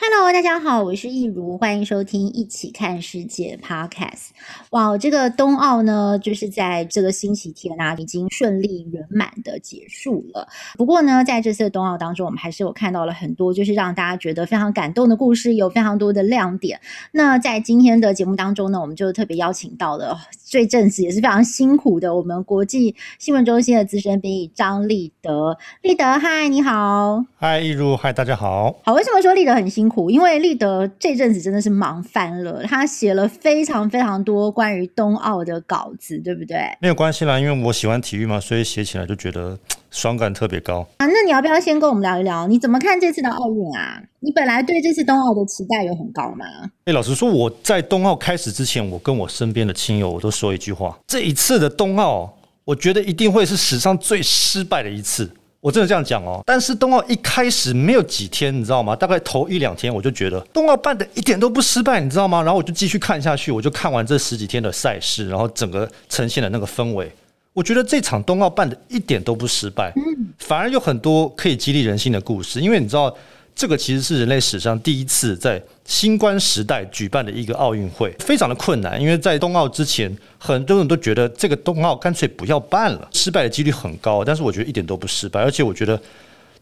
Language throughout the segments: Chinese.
Hello，大家好，我是易如，欢迎收听《一起看世界》Podcast。哇，这个冬奥呢，就是在这个星期天啊，已经顺利圆满的结束了。不过呢，在这次的冬奥当中，我们还是有看到了很多，就是让大家觉得非常感动的故事，有非常多的亮点。那在今天的节目当中呢，我们就特别邀请到了最正直也是非常辛苦的我们国际新闻中心的资深编译张立德。立德，嗨，你好。嗨，易如，嗨，大家好。好，为什么说立德很辛苦？苦，因为立德这阵子真的是忙翻了，他写了非常非常多关于冬奥的稿子，对不对？没有关系啦，因为我喜欢体育嘛，所以写起来就觉得爽感特别高啊。那你要不要先跟我们聊一聊，你怎么看这次的奥运啊？你本来对这次冬奥的期待有很高吗？哎，老实说，我在冬奥开始之前，我跟我身边的亲友我都说一句话：这一次的冬奥，我觉得一定会是史上最失败的一次。我真的这样讲哦，但是冬奥一开始没有几天，你知道吗？大概头一两天，我就觉得冬奥办的一点都不失败，你知道吗？然后我就继续看下去，我就看完这十几天的赛事，然后整个呈现的那个氛围，我觉得这场冬奥办的一点都不失败，反而有很多可以激励人心的故事，因为你知道。这个其实是人类史上第一次在新冠时代举办的一个奥运会，非常的困难，因为在冬奥之前，很多人都觉得这个冬奥干脆不要办了，失败的几率很高。但是我觉得一点都不失败，而且我觉得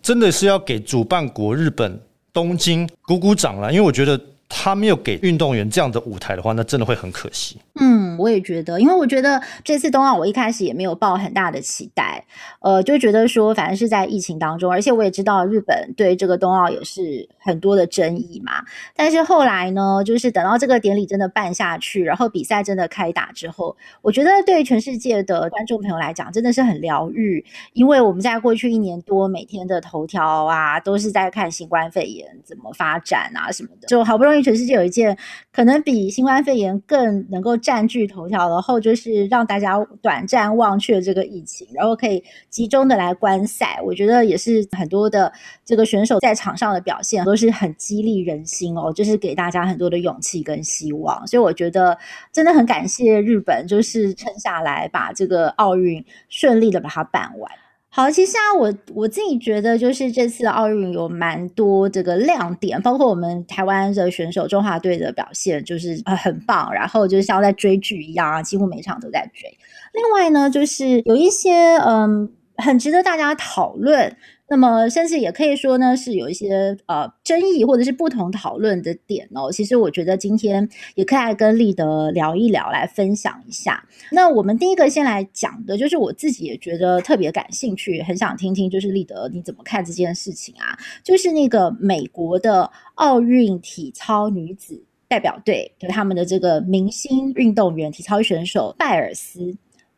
真的是要给主办国日本东京鼓鼓掌了，因为我觉得。他没有给运动员这样的舞台的话，那真的会很可惜。嗯，我也觉得，因为我觉得这次冬奥，我一开始也没有抱很大的期待，呃，就觉得说，反正是在疫情当中，而且我也知道日本对这个冬奥也是很多的争议嘛。但是后来呢，就是等到这个典礼真的办下去，然后比赛真的开打之后，我觉得对全世界的观众朋友来讲，真的是很疗愈，因为我们在过去一年多每天的头条啊，都是在看新冠肺炎怎么发展啊什么的，就好不容易。全世界有一件可能比新冠肺炎更能够占据头条，然后就是让大家短暂忘却这个疫情，然后可以集中的来观赛。我觉得也是很多的这个选手在场上的表现都是很激励人心哦，就是给大家很多的勇气跟希望。所以我觉得真的很感谢日本，就是撑下来把这个奥运顺利的把它办完。好，其实啊，我我自己觉得，就是这次奥运有蛮多这个亮点，包括我们台湾的选手中华队的表现，就是很棒，然后就像在追剧一样啊，几乎每场都在追。另外呢，就是有一些嗯，很值得大家讨论。那么，甚至也可以说呢，是有一些呃争议或者是不同讨论的点哦。其实我觉得今天也可以跟立德聊一聊，来分享一下。那我们第一个先来讲的，就是我自己也觉得特别感兴趣，很想听听，就是立德你怎么看这件事情啊？就是那个美国的奥运体操女子代表队，就他们的这个明星运动员体操选手拜尔斯。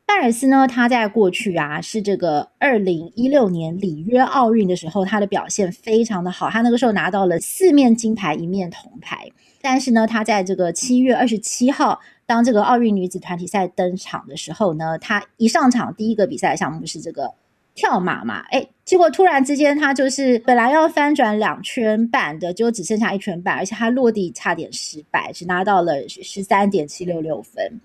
拜尔斯呢，他在过去啊，是这个二零一六年里约奥运的时候，他的表现非常的好，他那个时候拿到了四面金牌，一面铜牌。但是呢，他在这个七月二十七号，当这个奥运女子团体赛登场的时候呢，他一上场第一个比赛项目是这个跳马嘛，哎，结果突然之间他就是本来要翻转两圈半的，就只剩下一圈半，而且他落地差点失败，只拿到了十三点七六六分。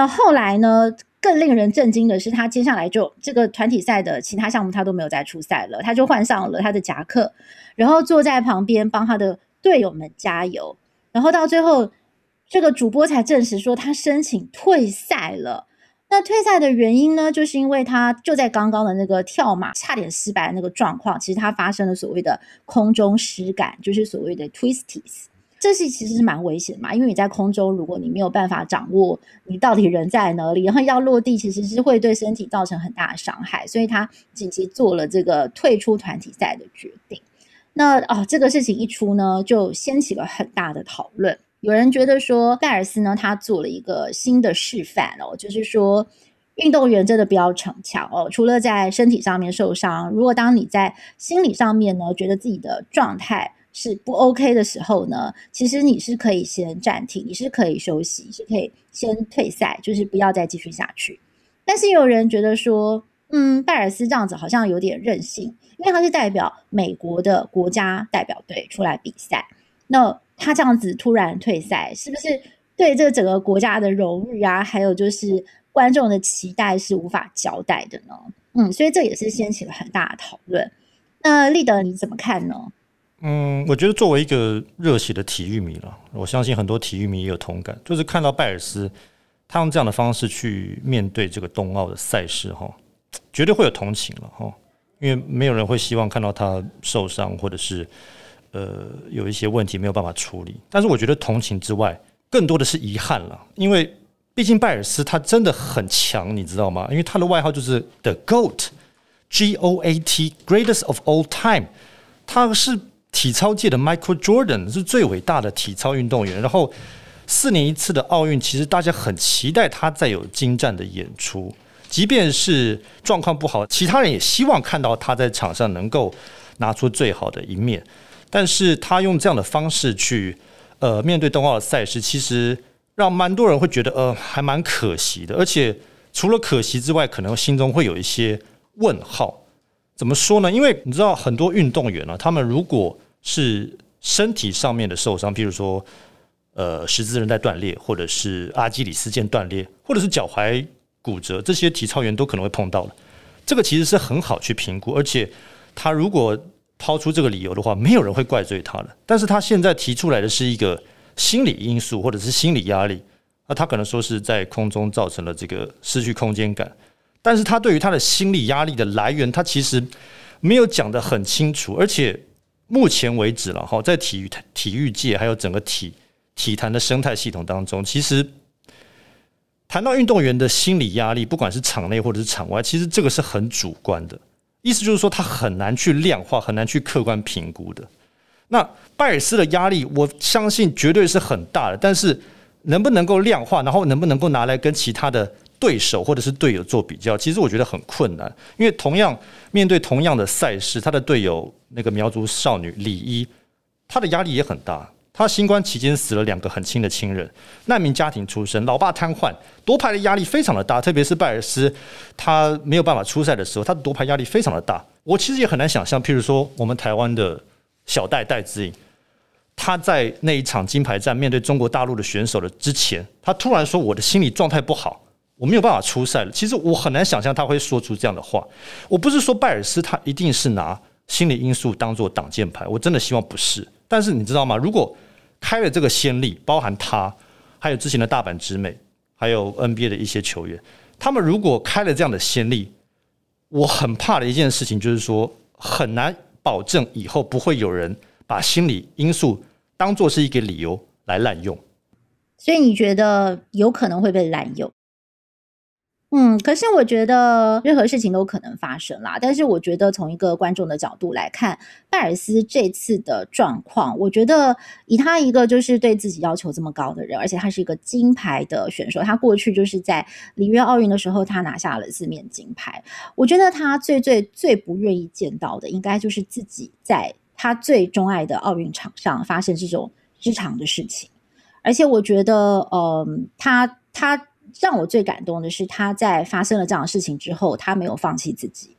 那后来呢？更令人震惊的是，他接下来就这个团体赛的其他项目他都没有再出赛了，他就换上了他的夹克，然后坐在旁边帮他的队友们加油，然后到最后这个主播才证实说他申请退赛了。那退赛的原因呢，就是因为他就在刚刚的那个跳马差点失败的那个状况，其实他发生了所谓的空中失感，就是所谓的 twisties。这是其实是蛮危险的嘛，因为你在空中，如果你没有办法掌握你到底人在哪里，然后要落地，其实是会对身体造成很大的伤害，所以他紧急做了这个退出团体赛的决定。那、哦，这个事情一出呢，就掀起了很大的讨论。有人觉得说，拜尔斯呢，他做了一个新的示范哦，就是说，运动员真的不要逞强哦，除了在身体上面受伤，如果当你在心理上面呢，觉得自己的状态是不 OK 的时候呢，其实你是可以先暂停，你是可以休息，是可以先退赛，就是不要再继续下去。但是有人觉得说，嗯，拜尔斯这样子好像有点任性，因为他是代表美国的国家代表队出来比赛，那他这样子突然退赛，是不是对这整个国家的荣誉啊，还有就是观众的期待是无法交代的呢？嗯，所以这也是掀起了很大的讨论。那立德你怎么看呢？嗯，我觉得作为一个热血的体育迷了，我相信很多体育迷也有同感，就是看到拜尔斯他用这样的方式去面对这个冬奥的赛事哈，绝对会有同情了哈，因为没有人会希望看到他受伤或者是呃有一些问题没有办法处理。但是我觉得同情之外，更多的是遗憾了，因为毕竟拜尔斯他真的很强，你知道吗？因为他的外号就是 The Goat，G O A T，Greatest of All Time，他是。体操界的 Michael Jordan 是最伟大的体操运动员，然后四年一次的奥运，其实大家很期待他再有精湛的演出，即便是状况不好，其他人也希望看到他在场上能够拿出最好的一面。但是他用这样的方式去呃面对冬奥的赛事，其实让蛮多人会觉得呃还蛮可惜的，而且除了可惜之外，可能心中会有一些问号。怎么说呢？因为你知道很多运动员呢、啊，他们如果是身体上面的受伤，比如说呃十字韧带断裂，或者是阿基里斯腱断裂，或者是脚踝骨折，这些体操员都可能会碰到的。这个其实是很好去评估，而且他如果抛出这个理由的话，没有人会怪罪他的。但是他现在提出来的是一个心理因素，或者是心理压力，那他可能说是在空中造成了这个失去空间感。但是他对于他的心理压力的来源，他其实没有讲得很清楚，而且目前为止了哈，在体育体育界还有整个体体坛的生态系统当中，其实谈到运动员的心理压力，不管是场内或者是场外，其实这个是很主观的，意思就是说他很难去量化，很难去客观评估的。那拜尔斯的压力，我相信绝对是很大的，但是能不能够量化，然后能不能够拿来跟其他的对手或者是队友做比较，其实我觉得很困难，因为同样面对同样的赛事，他的队友那个苗族少女李一，她的压力也很大。她新冠期间死了两个很亲的亲人，难民家庭出身，老爸瘫痪，夺牌的压力非常的大。特别是拜尔斯，他没有办法出赛的时候，他的夺牌压力非常的大。我其实也很难想象，譬如说我们台湾的小戴戴资颖，他在那一场金牌战面对中国大陆的选手的之前，他突然说我的心理状态不好。我没有办法出赛了。其实我很难想象他会说出这样的话。我不是说拜尔斯他一定是拿心理因素当做挡箭牌，我真的希望不是。但是你知道吗？如果开了这个先例，包含他，还有之前的大阪直美，还有 NBA 的一些球员，他们如果开了这样的先例，我很怕的一件事情就是说，很难保证以后不会有人把心理因素当做是一个理由来滥用。所以你觉得有可能会被滥用？嗯，可是我觉得任何事情都可能发生啦。但是我觉得从一个观众的角度来看，拜尔斯这次的状况，我觉得以他一个就是对自己要求这么高的人，而且他是一个金牌的选手，他过去就是在里约奥运的时候，他拿下了四面金牌。我觉得他最最最不愿意见到的，应该就是自己在他最钟爱的奥运场上发生这种日常的事情。而且我觉得，嗯，他他。让我最感动的是，他在发生了这样的事情之后，他没有放弃自己。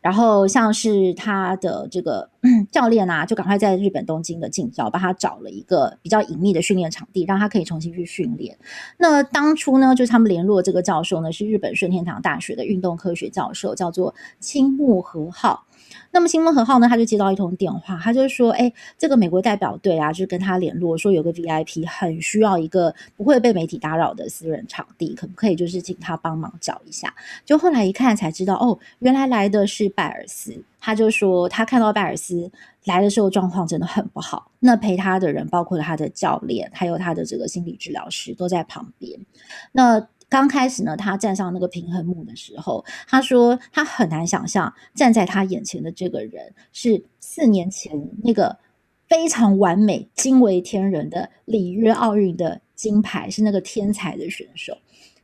然后像是他的这个 教练啊，就赶快在日本东京的近郊帮他找了一个比较隐秘的训练场地，让他可以重新去训练。那当初呢，就是他们联络这个教授呢，是日本顺天堂大学的运动科学教授，叫做青木和浩。那么青木和浩呢，他就接到一通电话，他就说：“哎，这个美国代表队啊，就跟他联络说，有个 VIP 很需要一个不会被媒体打扰的私人场地，可不可以就是请他帮忙找一下？”就后来一看才知道，哦，原来来的是拜尔斯。他就说，他看到拜尔斯来的时候状况真的很不好，那陪他的人包括他的教练，还有他的这个心理治疗师都在旁边。那刚开始呢，他站上那个平衡木的时候，他说他很难想象站在他眼前的这个人是四年前那个非常完美、惊为天人的里约奥运的金牌，是那个天才的选手。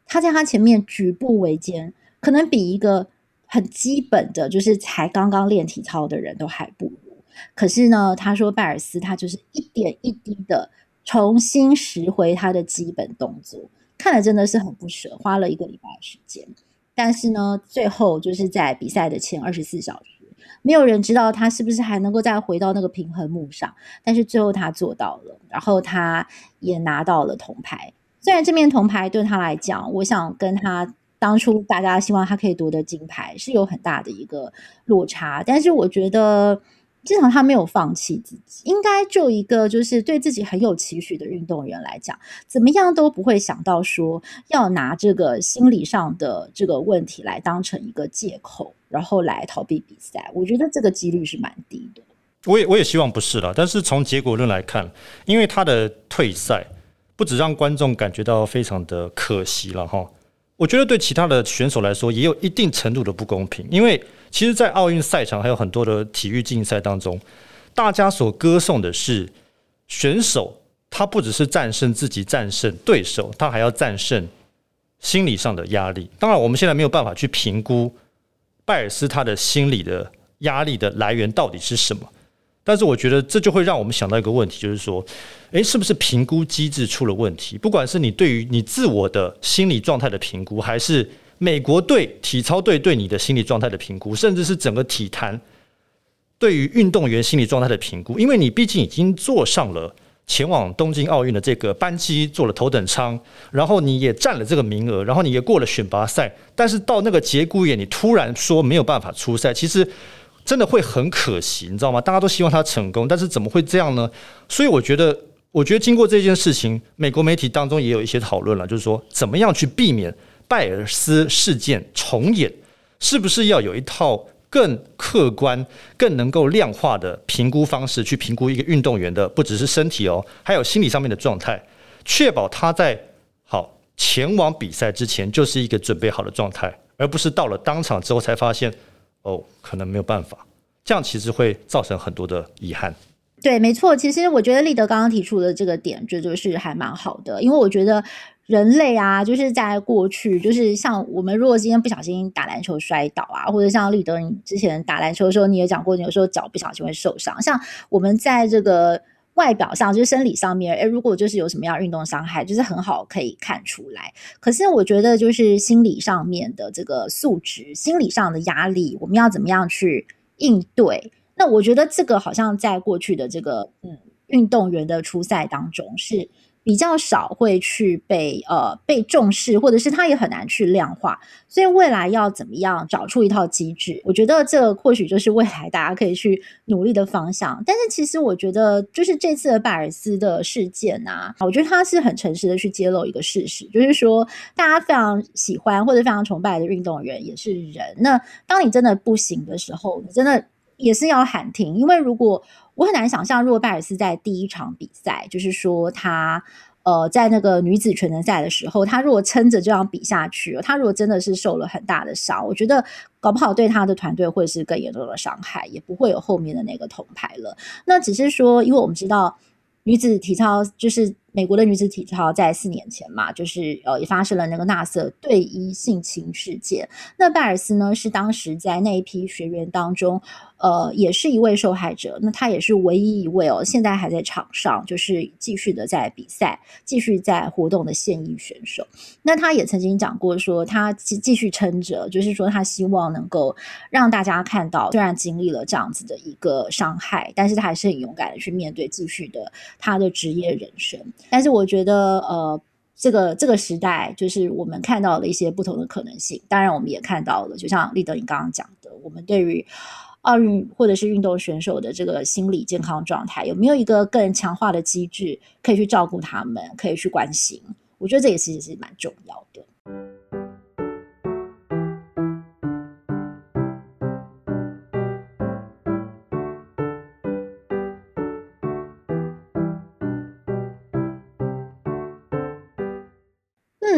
他在他前面举步维艰，可能比一个很基本的就是才刚刚练体操的人都还不如。可是呢，他说拜尔斯他就是一点一滴的重新拾回他的基本动作，看了真的是很不舍，花了一个礼拜的时间。但是呢，最后就是在比赛的前二十四小时，没有人知道他是不是还能够再回到那个平衡木上。但是最后他做到了，然后他也拿到了铜牌。虽然这面铜牌对他来讲，我想跟他当初大家希望他可以夺得金牌是有很大的一个落差，但是我觉得。至少他没有放弃自己，应该就一个就是对自己很有期许的运动员来讲，怎么样都不会想到说要拿这个心理上的这个问题来当成一个借口，然后来逃避比赛。我觉得这个几率是蛮低的。我也我也希望不是了，但是从结果论来看，因为他的退赛，不止让观众感觉到非常的可惜了哈。我觉得对其他的选手来说也有一定程度的不公平，因为其实，在奥运赛场还有很多的体育竞赛当中，大家所歌颂的是选手，他不只是战胜自己、战胜对手，他还要战胜心理上的压力。当然，我们现在没有办法去评估拜尔斯他的心理的压力的来源到底是什么。但是我觉得这就会让我们想到一个问题，就是说，诶，是不是评估机制出了问题？不管是你对于你自我的心理状态的评估，还是美国队体操队对你的心理状态的评估，甚至是整个体坛对于运动员心理状态的评估，因为你毕竟已经坐上了前往东京奥运的这个班机，坐了头等舱，然后你也占了这个名额，然后你也过了选拔赛，但是到那个节骨眼，你突然说没有办法出赛，其实。真的会很可惜，你知道吗？大家都希望他成功，但是怎么会这样呢？所以我觉得，我觉得经过这件事情，美国媒体当中也有一些讨论了，就是说怎么样去避免拜尔斯事件重演，是不是要有一套更客观、更能够量化的评估方式去评估一个运动员的不只是身体哦，还有心理上面的状态，确保他在好前往比赛之前就是一个准备好的状态，而不是到了当场之后才发现。哦，可能没有办法，这样其实会造成很多的遗憾。对，没错。其实我觉得立德刚刚提出的这个点，这就是还蛮好的，因为我觉得人类啊，就是在过去，就是像我们如果今天不小心打篮球摔倒啊，或者像立德你之前打篮球的时候，你也讲过，你有时候脚不小心会受伤。像我们在这个。外表上就是生理上面，诶，如果就是有什么样运动伤害，就是很好可以看出来。可是我觉得就是心理上面的这个素质，心理上的压力，我们要怎么样去应对？那我觉得这个好像在过去的这个嗯运动员的初赛当中是。比较少会去被呃被重视，或者是他也很难去量化，所以未来要怎么样找出一套机制？我觉得这或许就是未来大家可以去努力的方向。但是其实我觉得，就是这次的拜尔斯的事件啊，我觉得他是很诚实的去揭露一个事实，就是说大家非常喜欢或者非常崇拜的运动员也是人。那当你真的不行的时候，你真的也是要喊停，因为如果我很难想象，如果拜尔斯在第一场比赛，就是说他呃在那个女子全能赛的时候，他如果撑着这样比下去，他如果真的是受了很大的伤，我觉得搞不好对他的团队会是更严重的伤害，也不会有后面的那个铜牌了。那只是说，因为我们知道女子体操就是。美国的女子体操在四年前嘛，就是呃也发生了那个纳瑟队医性侵事件。那拜尔斯呢，是当时在那一批学员当中，呃也是一位受害者。那他也是唯一一位哦，现在还在场上，就是继续的在比赛、继续在活动的现役选手。那他也曾经讲过说，他继继续撑着，就是说他希望能够让大家看到，虽然经历了这样子的一个伤害，但是他还是很勇敢的去面对继续的他的职业人生。但是我觉得，呃，这个这个时代，就是我们看到了一些不同的可能性。当然，我们也看到了，就像立德你刚刚讲的，我们对于奥运或者是运动选手的这个心理健康状态，有没有一个更强化的机制，可以去照顾他们，可以去关心？我觉得这也其实是蛮重要的。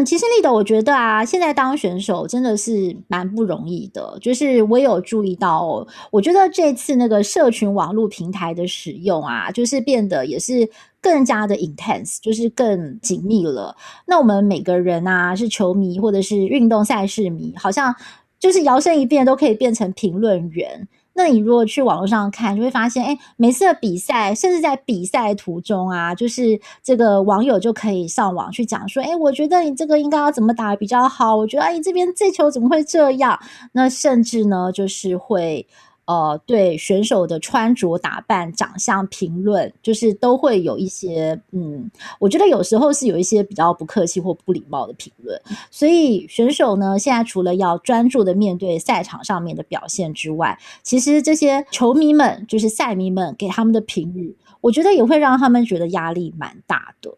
其实立德，我觉得啊，现在当选手真的是蛮不容易的。就是我有注意到哦，我觉得这次那个社群网络平台的使用啊，就是变得也是更加的 intense，就是更紧密了。那我们每个人啊，是球迷或者是运动赛事迷，好像就是摇身一变都可以变成评论员。那你如果去网络上看，就会发现，哎，每次的比赛，甚至在比赛途中啊，就是这个网友就可以上网去讲说，哎，我觉得你这个应该要怎么打比较好？我觉得，哎，这边这球怎么会这样？那甚至呢，就是会。呃，对选手的穿着打扮、长相评论，就是都会有一些，嗯，我觉得有时候是有一些比较不客气或不礼貌的评论。所以选手呢，现在除了要专注的面对赛场上面的表现之外，其实这些球迷们，就是赛迷们给他们的评语，我觉得也会让他们觉得压力蛮大的。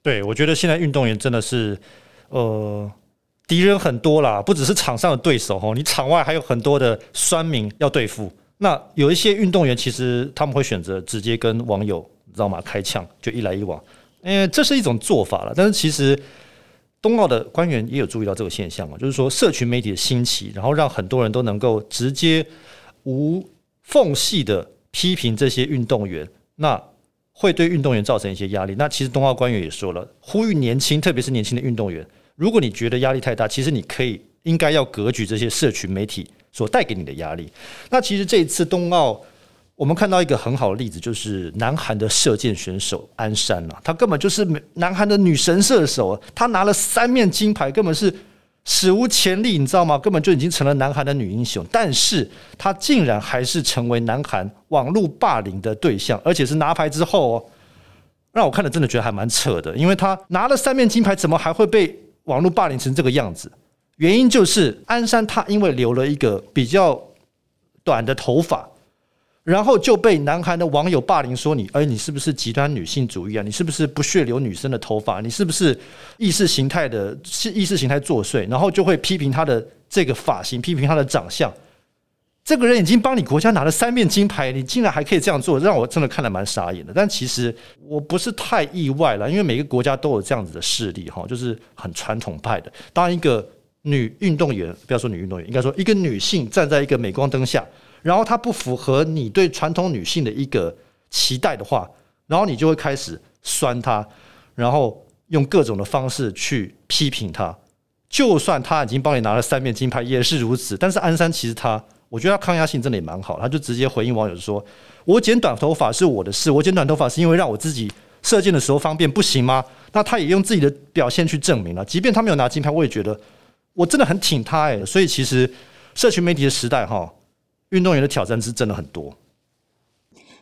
对，我觉得现在运动员真的是，呃。敌人很多啦，不只是场上的对手哦，你场外还有很多的酸民要对付。那有一些运动员，其实他们会选择直接跟网友，你知道吗？开枪就一来一往，诶，这是一种做法了。但是其实冬奥的官员也有注意到这个现象嘛，就是说社群媒体的兴起，然后让很多人都能够直接无缝隙的批评这些运动员，那会对运动员造成一些压力。那其实冬奥官员也说了，呼吁年轻，特别是年轻的运动员。如果你觉得压力太大，其实你可以应该要格局这些社群媒体所带给你的压力。那其实这一次冬奥，我们看到一个很好的例子，就是南韩的射箭选手安山啊，他根本就是南韩的女神射手他，拿了三面金牌，根本是史无前例，你知道吗？根本就已经成了南韩的女英雄。但是她竟然还是成为南韩网络霸凌的对象，而且是拿牌之后哦，让我看了真的觉得还蛮扯的，因为她拿了三面金牌，怎么还会被？网络霸凌成这个样子，原因就是鞍山他因为留了一个比较短的头发，然后就被南韩的网友霸凌说你，哎，你是不是极端女性主义啊？你是不是不屑留女生的头发？你是不是意识形态的意识形态作祟？然后就会批评她的这个发型，批评她的长相。这个人已经帮你国家拿了三面金牌，你竟然还可以这样做，让我真的看得蛮傻眼的。但其实我不是太意外了，因为每个国家都有这样子的势力，哈，就是很传统派的。当一个女运动员，不要说女运动员，应该说一个女性站在一个镁光灯下，然后她不符合你对传统女性的一个期待的话，然后你就会开始酸她，然后用各种的方式去批评她。就算她已经帮你拿了三面金牌，也是如此。但是安山其实她。我觉得他抗压性真的也蛮好，他就直接回应网友说：“我剪短头发是我的事，我剪短头发是因为让我自己射箭的时候方便，不行吗？”那他也用自己的表现去证明了，即便他没有拿金牌，我也觉得我真的很挺他哎。所以其实社群媒体的时代哈，运动员的挑战是真的很多。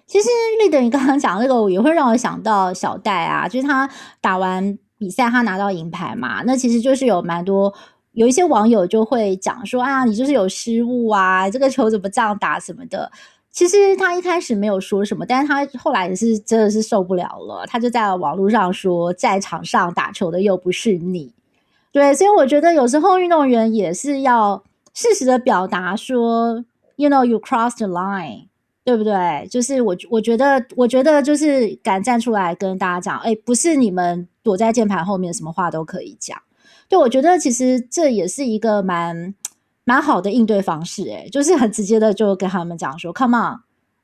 其实立德，你刚刚讲这个，也会让我想到小戴啊，就是他打完比赛，他拿到银牌嘛，那其实就是有蛮多。有一些网友就会讲说啊，你就是有失误啊，这个球怎么这样打什么的。其实他一开始没有说什么，但是他后来也是真的是受不了了，他就在网络上说，在场上打球的又不是你。对，所以我觉得有时候运动员也是要适时的表达说，you know you crossed the line，对不对？就是我我觉得我觉得就是敢站出来跟大家讲，哎，不是你们躲在键盘后面，什么话都可以讲。对，我觉得其实这也是一个蛮蛮好的应对方式，诶，就是很直接的就跟他们讲说，Come on，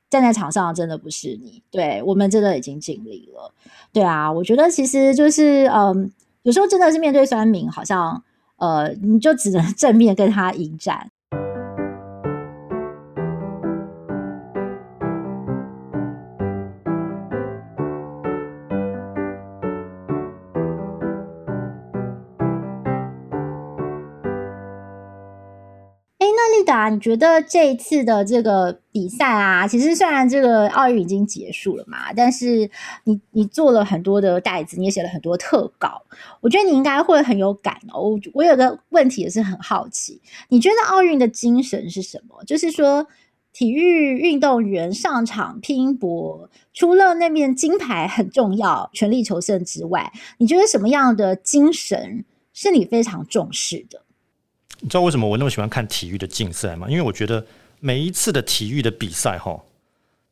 站在场上真的不是你，对，我们真的已经尽力了，对啊，我觉得其实就是，嗯，有时候真的是面对酸民，好像呃，你就只能 正面跟他迎战。啊，你觉得这一次的这个比赛啊，其实虽然这个奥运已经结束了嘛，但是你你做了很多的袋子，你也写了很多特稿，我觉得你应该会很有感哦。我我有个问题也是很好奇，你觉得奥运的精神是什么？就是说，体育运动员上场拼搏，除了那面金牌很重要、全力求胜之外，你觉得什么样的精神是你非常重视的？你知道为什么我那么喜欢看体育的竞赛吗？因为我觉得每一次的体育的比赛，哈，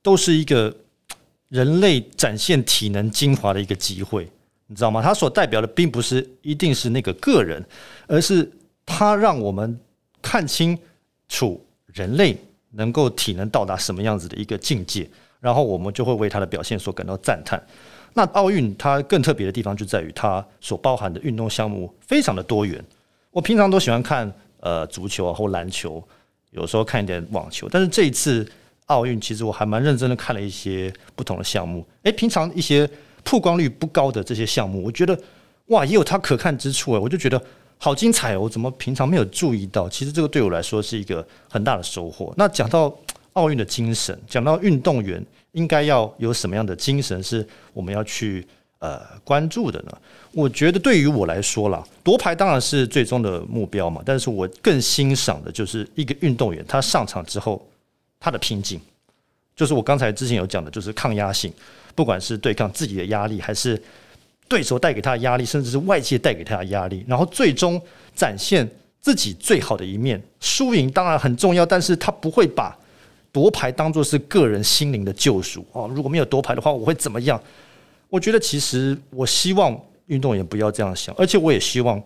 都是一个人类展现体能精华的一个机会，你知道吗？它所代表的并不是一定是那个个人，而是它让我们看清楚人类能够体能到达什么样子的一个境界，然后我们就会为他的表现所感到赞叹。那奥运它更特别的地方就在于它所包含的运动项目非常的多元。我平常都喜欢看呃足球啊或篮球，有时候看一点网球。但是这一次奥运，其实我还蛮认真的看了一些不同的项目。诶，平常一些曝光率不高的这些项目，我觉得哇，也有它可看之处诶，我就觉得好精彩哦！我怎么平常没有注意到？其实这个对我来说是一个很大的收获。那讲到奥运的精神，讲到运动员应该要有什么样的精神，是我们要去。呃，关注的呢？我觉得对于我来说啦，夺牌当然是最终的目标嘛。但是我更欣赏的就是一个运动员，他上场之后他的拼劲，就是我刚才之前有讲的，就是抗压性，不管是对抗自己的压力，还是对手带给他的压力，甚至是外界带给他的压力，然后最终展现自己最好的一面。输赢当然很重要，但是他不会把夺牌当作是个人心灵的救赎哦。如果没有夺牌的话，我会怎么样？我觉得其实，我希望运动员不要这样想，而且我也希望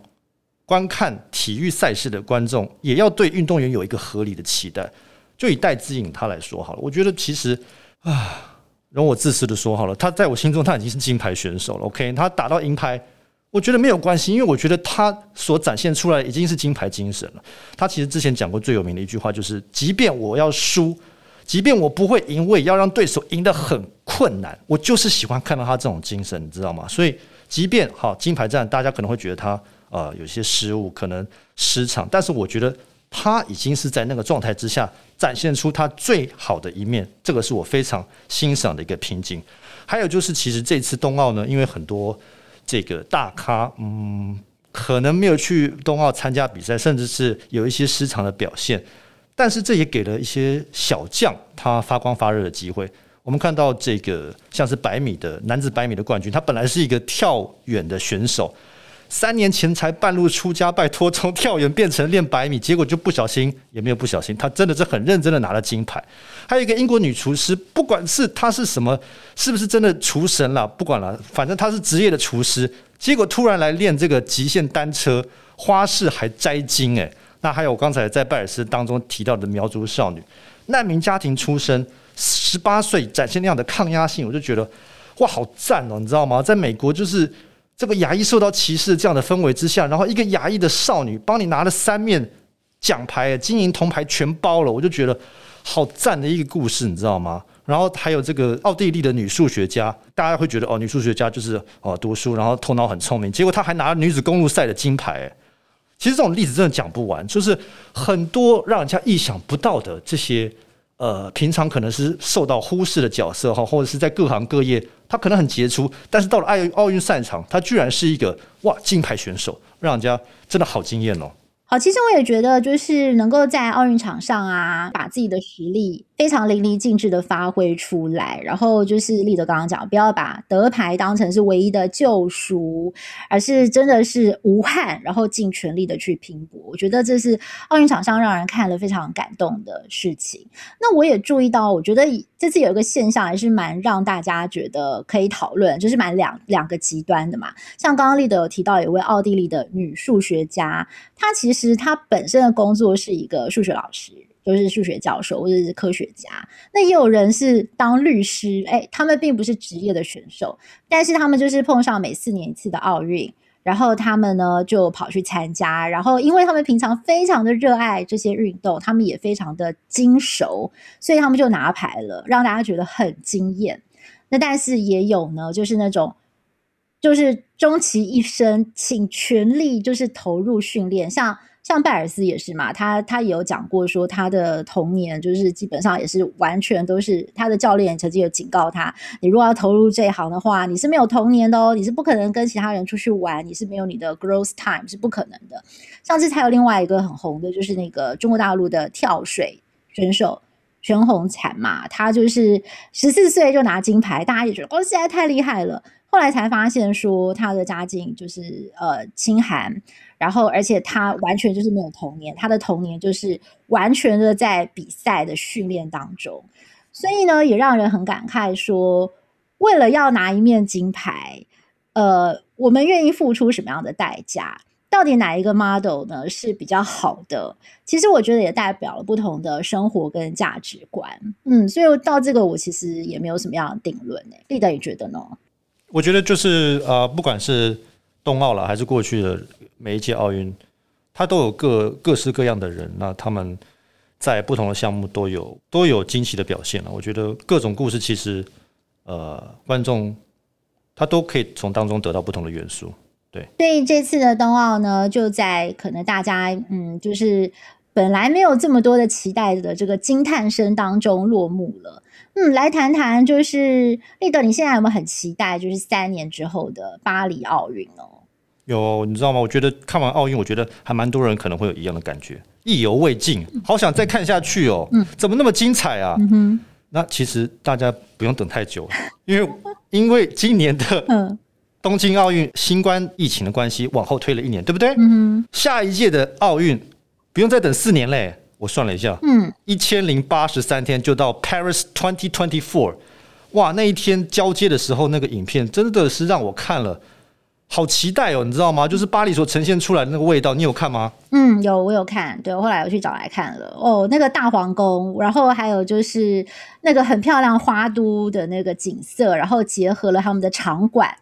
观看体育赛事的观众也要对运动员有一个合理的期待。就以戴资颖他来说好了，我觉得其实啊，容我自私的说好了，他在我心中他已经是金牌选手了。OK，他打到银牌，我觉得没有关系，因为我觉得他所展现出来已经是金牌精神了。他其实之前讲过最有名的一句话就是：即便我要输。即便我不会赢，我也要让对手赢得很困难。我就是喜欢看到他这种精神，你知道吗？所以，即便好金牌战，大家可能会觉得他呃有些失误，可能失常，但是我觉得他已经是在那个状态之下展现出他最好的一面，这个是我非常欣赏的一个瓶颈。还有就是，其实这次冬奥呢，因为很多这个大咖，嗯，可能没有去冬奥参加比赛，甚至是有一些失常的表现。但是这也给了一些小将他发光发热的机会。我们看到这个像是百米的男子百米的冠军，他本来是一个跳远的选手，三年前才半路出家，拜托从跳远变成练百米，结果就不小心也没有不小心，他真的是很认真的拿了金牌。还有一个英国女厨师，不管是她是什么，是不是真的厨神了，不管了，反正她是职业的厨师，结果突然来练这个极限单车，花式还摘金诶。那还有我刚才在拜尔斯当中提到的苗族少女，难民家庭出身，十八岁展现那样的抗压性，我就觉得哇，好赞哦！你知道吗？在美国就是这个牙医受到歧视这样的氛围之下，然后一个牙医的少女帮你拿了三面奖牌，金银铜牌全包了，我就觉得好赞的一个故事，你知道吗？然后还有这个奥地利的女数学家，大家会觉得哦，女数学家就是哦读书，然后头脑很聪明，结果她还拿了女子公路赛的金牌。其实这种例子真的讲不完，就是很多让人家意想不到的这些呃，平常可能是受到忽视的角色哈，或者是在各行各业他可能很杰出，但是到了奥奥运赛场，他居然是一个哇金牌选手，让人家真的好惊艳哦。好，其实我也觉得，就是能够在奥运场上啊，把自己的实力非常淋漓尽致的发挥出来。然后就是立德刚刚讲，不要把得牌当成是唯一的救赎，而是真的是无憾，然后尽全力的去拼搏。我觉得这是奥运场上让人看了非常感动的事情。那我也注意到，我觉得这次有一个现象还是蛮让大家觉得可以讨论，就是蛮两两个极端的嘛。像刚刚立德有提到有位奥地利的女数学家，她其实。她本身的工作是一个数学老师，就是数学教授或者是科学家。那也有人是当律师，哎，他们并不是职业的选手，但是他们就是碰上每四年一次的奥运，然后他们呢就跑去参加，然后因为他们平常非常的热爱这些运动，他们也非常的精熟，所以他们就拿牌了，让大家觉得很惊艳。那但是也有呢，就是那种。就是终其一生，请全力就是投入训练，像像拜尔斯也是嘛，他他也有讲过说，他的童年就是基本上也是完全都是他的教练曾经有警告他，你如果要投入这一行的话，你是没有童年的哦，你是不可能跟其他人出去玩，你是没有你的 growth time 是不可能的。上次还有另外一个很红的，就是那个中国大陆的跳水选手全红婵嘛，他就是十四岁就拿金牌，大家也觉得哦，现在太厉害了。后来才发现说他的家境就是呃清寒，然后而且他完全就是没有童年，他的童年就是完全的在比赛的训练当中，所以呢也让人很感慨说，为了要拿一面金牌，呃，我们愿意付出什么样的代价？到底哪一个 model 呢是比较好的？其实我觉得也代表了不同的生活跟价值观。嗯，所以到这个我其实也没有什么样的定论诶，立德也觉得呢？我觉得就是呃，不管是冬奥了，还是过去的每一届奥运，它都有各各式各样的人。那他们在不同的项目都有都有惊奇的表现了。我觉得各种故事其实，呃，观众他都可以从当中得到不同的元素。对，所以这次的冬奥呢，就在可能大家嗯，就是本来没有这么多的期待的这个惊叹声当中落幕了。嗯，来谈谈，就是立德，你现在有没有很期待，就是三年之后的巴黎奥运哦？有，你知道吗？我觉得看完奥运，我觉得还蛮多人可能会有一样的感觉，意犹未尽，好想再看下去哦。嗯，怎么那么精彩啊？嗯哼，那其实大家不用等太久了，因为因为今年的 嗯。东京奥运新冠疫情的关系往后推了一年，对不对？嗯，下一届的奥运不用再等四年嘞。我算了一下，嗯，一千零八十三天就到 Paris twenty twenty four。哇，那一天交接的时候，那个影片真的是让我看了，好期待哦，你知道吗？就是巴黎所呈现出来的那个味道，你有看吗？嗯，有，我有看。对，我后来我去找来看了。哦，那个大皇宫，然后还有就是那个很漂亮花都的那个景色，然后结合了他们的场馆。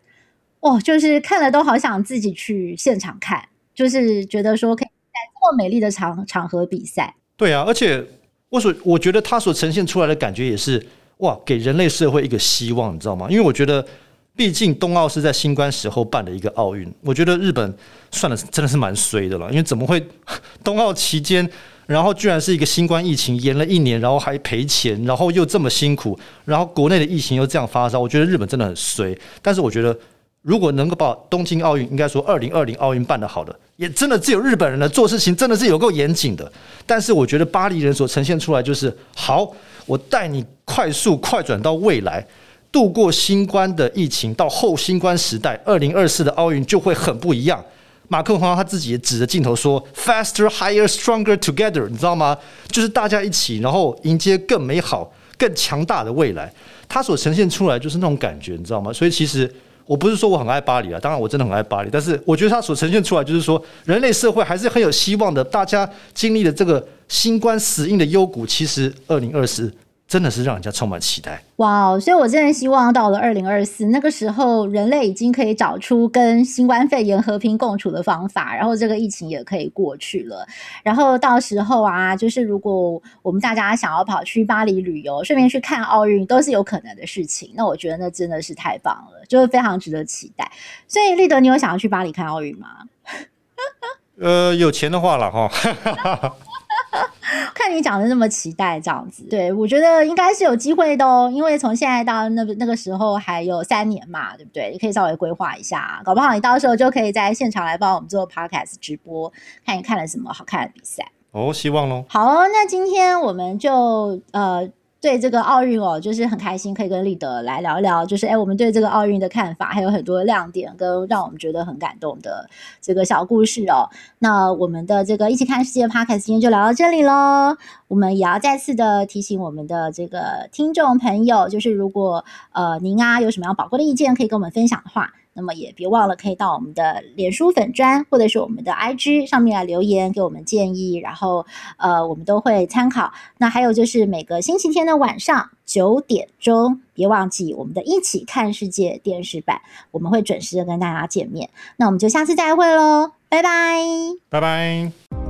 哦，就是看了都好想自己去现场看，就是觉得说可以在这么美丽的场场合比赛。对啊，而且我所我觉得它所呈现出来的感觉也是哇，给人类社会一个希望，你知道吗？因为我觉得，毕竟冬奥是在新冠时候办的一个奥运，我觉得日本算的真的是蛮衰的了，因为怎么会冬奥期间，然后居然是一个新冠疫情延了一年，然后还赔钱，然后又这么辛苦，然后国内的疫情又这样发烧，我觉得日本真的很衰。但是我觉得。如果能够把东京奥运，应该说二零二零奥运办得好的，也真的只有日本人了。做事情真的是有够严谨的。但是我觉得巴黎人所呈现出来就是好，我带你快速快转到未来，度过新冠的疫情，到后新冠时代，二零二四的奥运就会很不一样。马克宏他自己也指着镜头说：“Faster, higher, stronger together。”你知道吗？就是大家一起，然后迎接更美好、更强大的未来。他所呈现出来就是那种感觉，你知道吗？所以其实。我不是说我很爱巴黎啊，当然我真的很爱巴黎，但是我觉得它所呈现出来就是说，人类社会还是很有希望的。大家经历了这个新冠死硬的幽谷，其实二零二四。真的是让人家充满期待哇所以我真的希望到了二零二四那个时候，人类已经可以找出跟新冠肺炎和平共处的方法，然后这个疫情也可以过去了。然后到时候啊，就是如果我们大家想要跑去巴黎旅游，顺便去看奥运，都是有可能的事情。那我觉得那真的是太棒了，就是非常值得期待。所以立德，你有想要去巴黎看奥运吗？呃，有钱的话了哈。看你讲的那么期待这样子，对，我觉得应该是有机会的哦，因为从现在到那个那个时候还有三年嘛，对不对？你可以稍微规划一下，搞不好你到时候就可以在现场来帮我们做 podcast 直播，看你看了什么好看的比赛哦，希望喽。好哦，那今天我们就呃。对这个奥运哦，就是很开心可以跟立德来聊一聊，就是哎，我们对这个奥运的看法，还有很多亮点跟让我们觉得很感动的这个小故事哦。那我们的这个一起看世界 Podcast 今天就聊到这里喽。我们也要再次的提醒我们的这个听众朋友，就是如果呃您啊有什么样宝贵的意见可以跟我们分享的话。那么也别忘了，可以到我们的脸书粉砖或者是我们的 IG 上面来留言，给我们建议，然后呃，我们都会参考。那还有就是每个星期天的晚上九点钟，别忘记我们的一起看世界电视版，我们会准时的跟大家见面。那我们就下次再会喽，拜拜，拜拜。